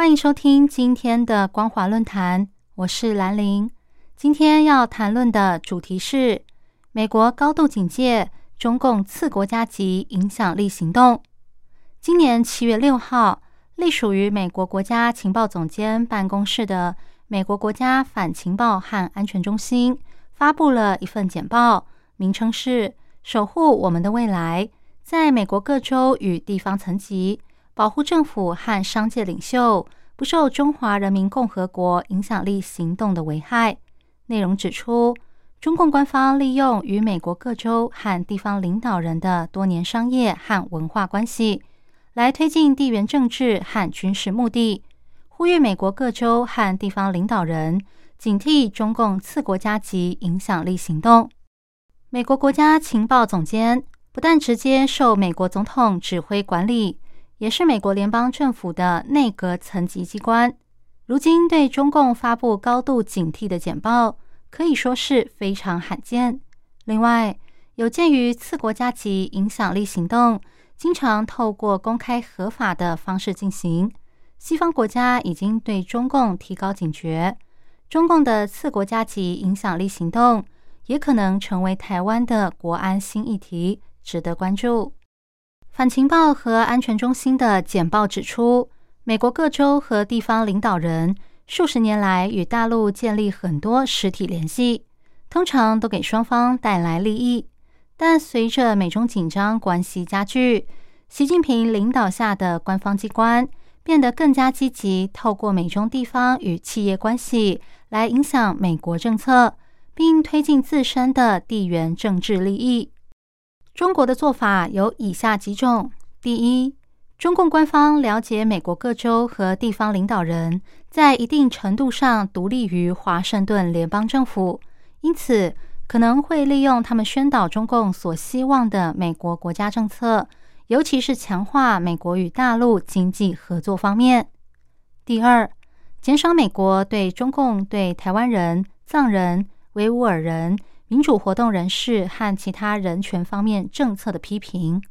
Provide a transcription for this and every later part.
欢迎收听今天的光华论坛，我是兰玲。今天要谈论的主题是美国高度警戒中共次国家级影响力行动。今年七月六号，隶属于美国国家情报总监办公室的美国国家反情报和安全中心发布了一份简报，名称是《守护我们的未来》，在美国各州与地方层级。保护政府和商界领袖不受中华人民共和国影响力行动的危害。内容指出，中共官方利用与美国各州和地方领导人的多年商业和文化关系，来推进地缘政治和军事目的，呼吁美国各州和地方领导人警惕中共次国家级影响力行动。美国国家情报总监不但直接受美国总统指挥管理。也是美国联邦政府的内阁层级机关，如今对中共发布高度警惕的简报，可以说是非常罕见。另外，有鉴于次国家级影响力行动经常透过公开合法的方式进行，西方国家已经对中共提高警觉，中共的次国家级影响力行动也可能成为台湾的国安新议题，值得关注。反情报和安全中心的简报指出，美国各州和地方领导人数十年来与大陆建立很多实体联系，通常都给双方带来利益。但随着美中紧张关系加剧，习近平领导下的官方机关变得更加积极，透过美中地方与企业关系来影响美国政策，并推进自身的地缘政治利益。中国的做法有以下几种：第一，中共官方了解美国各州和地方领导人在一定程度上独立于华盛顿联邦政府，因此可能会利用他们宣导中共所希望的美国国家政策，尤其是强化美国与大陆经济合作方面。第二，减少美国对中共对台湾人、藏人、维吾尔人。民主活动人士和其他人权方面政策的批评。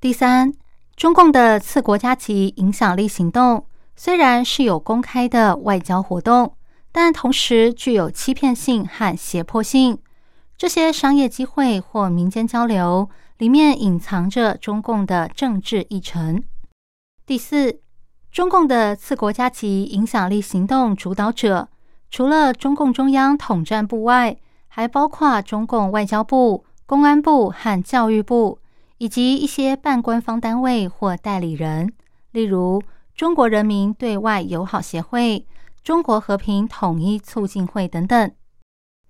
第三，中共的次国家级影响力行动虽然是有公开的外交活动，但同时具有欺骗性和胁迫性。这些商业机会或民间交流里面隐藏着中共的政治议程。第四，中共的次国家级影响力行动主导者除了中共中央统战部外，还包括中共外交部、公安部和教育部，以及一些半官方单位或代理人，例如中国人民对外友好协会、中国和平统一促进会等等。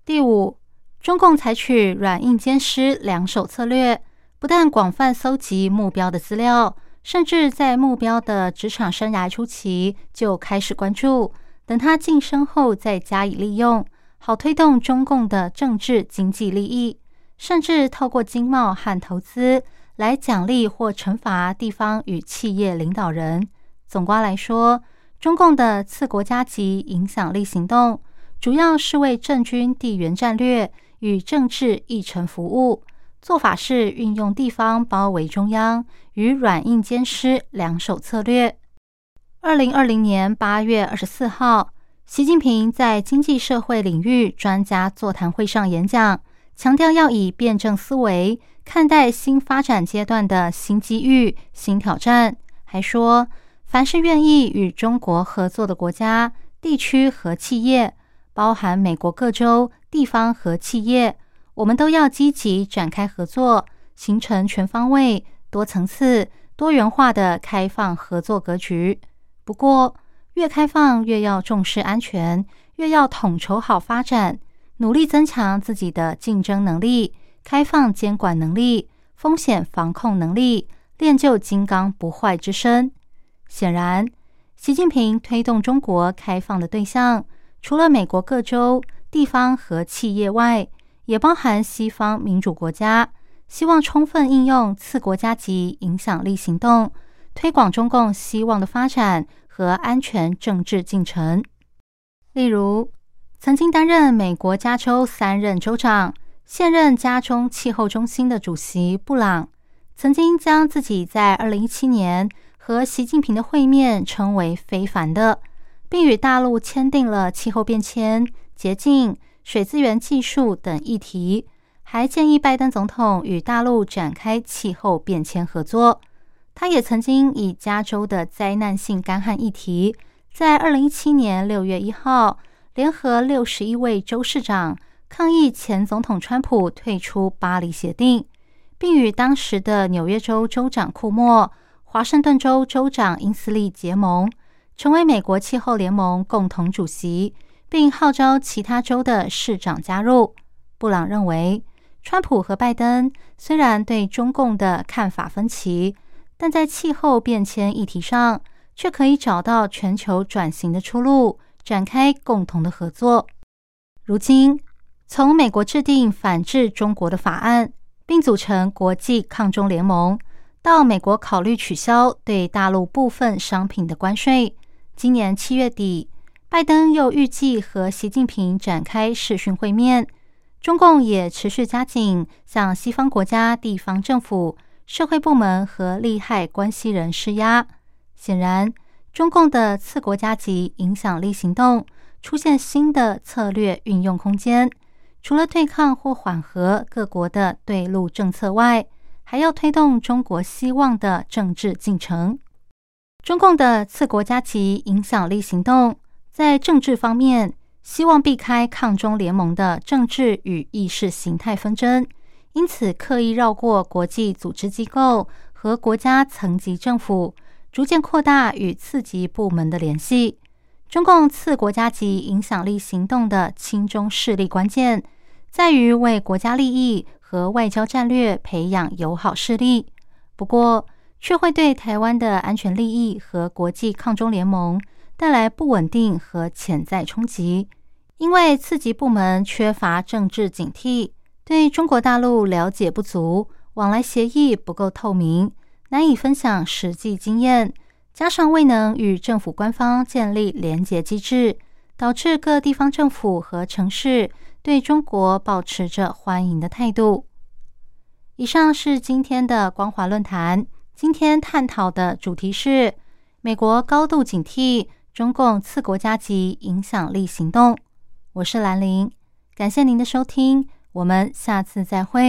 第五，中共采取软硬兼施两手策略，不但广泛搜集目标的资料，甚至在目标的职场生涯初期就开始关注，等他晋升后再加以利用。好推动中共的政治经济利益，甚至透过经贸和投资来奖励或惩罚地方与企业领导人。总括来说，中共的次国家级影响力行动，主要是为政军地缘战略与政治议程服务。做法是运用地方包围中央与软硬兼施两手策略。二零二零年八月二十四号。习近平在经济社会领域专家座谈会上演讲，强调要以辩证思维看待新发展阶段的新机遇、新挑战。还说，凡是愿意与中国合作的国家、地区和企业，包含美国各州、地方和企业，我们都要积极展开合作，形成全方位、多层次、多元化的开放合作格局。不过，越开放越要重视安全，越要统筹好发展，努力增强自己的竞争能力、开放监管能力、风险防控能力，练就金刚不坏之身。显然，习近平推动中国开放的对象，除了美国各州、地方和企业外，也包含西方民主国家，希望充分应用次国家级影响力行动，推广中共希望的发展和安全政治进程。例如，曾经担任美国加州三任州长、现任加州气候中心的主席布朗，曾经将自己在二零一七年和习近平的会面称为非凡的，并与大陆签订了气候变迁、洁净。水资源技术等议题，还建议拜登总统与大陆展开气候变迁合作。他也曾经以加州的灾难性干旱议题，在二零一七年六月一号，联合六十一位州市长抗议前总统川普退出巴黎协定，并与当时的纽约州州长库莫、华盛顿州州长因斯利结盟，成为美国气候联盟共同主席。并号召其他州的市长加入。布朗认为，川普和拜登虽然对中共的看法分歧，但在气候变迁议题上却可以找到全球转型的出路，展开共同的合作。如今，从美国制定反制中国的法案，并组成国际抗中联盟，到美国考虑取消对大陆部分商品的关税，今年七月底。拜登又预计和习近平展开视讯会面，中共也持续加紧向西方国家地方政府、社会部门和利害关系人施压。显然，中共的次国家级影响力行动出现新的策略运用空间，除了对抗或缓和各国的对陆政策外，还要推动中国希望的政治进程。中共的次国家级影响力行动。在政治方面，希望避开抗中联盟的政治与意识形态纷争，因此刻意绕过国际组织机构和国家层级政府，逐渐扩大与次级部门的联系。中共次国家级影响力行动的亲中势力关键，在于为国家利益和外交战略培养友好势力，不过却会对台湾的安全利益和国际抗中联盟。带来不稳定和潜在冲击，因为次级部门缺乏政治警惕，对中国大陆了解不足，往来协议不够透明，难以分享实际经验，加上未能与政府官方建立连结机制，导致各地方政府和城市对中国保持着欢迎的态度。以上是今天的光华论坛，今天探讨的主题是美国高度警惕。中共次国家级影响力行动，我是兰陵，感谢您的收听，我们下次再会。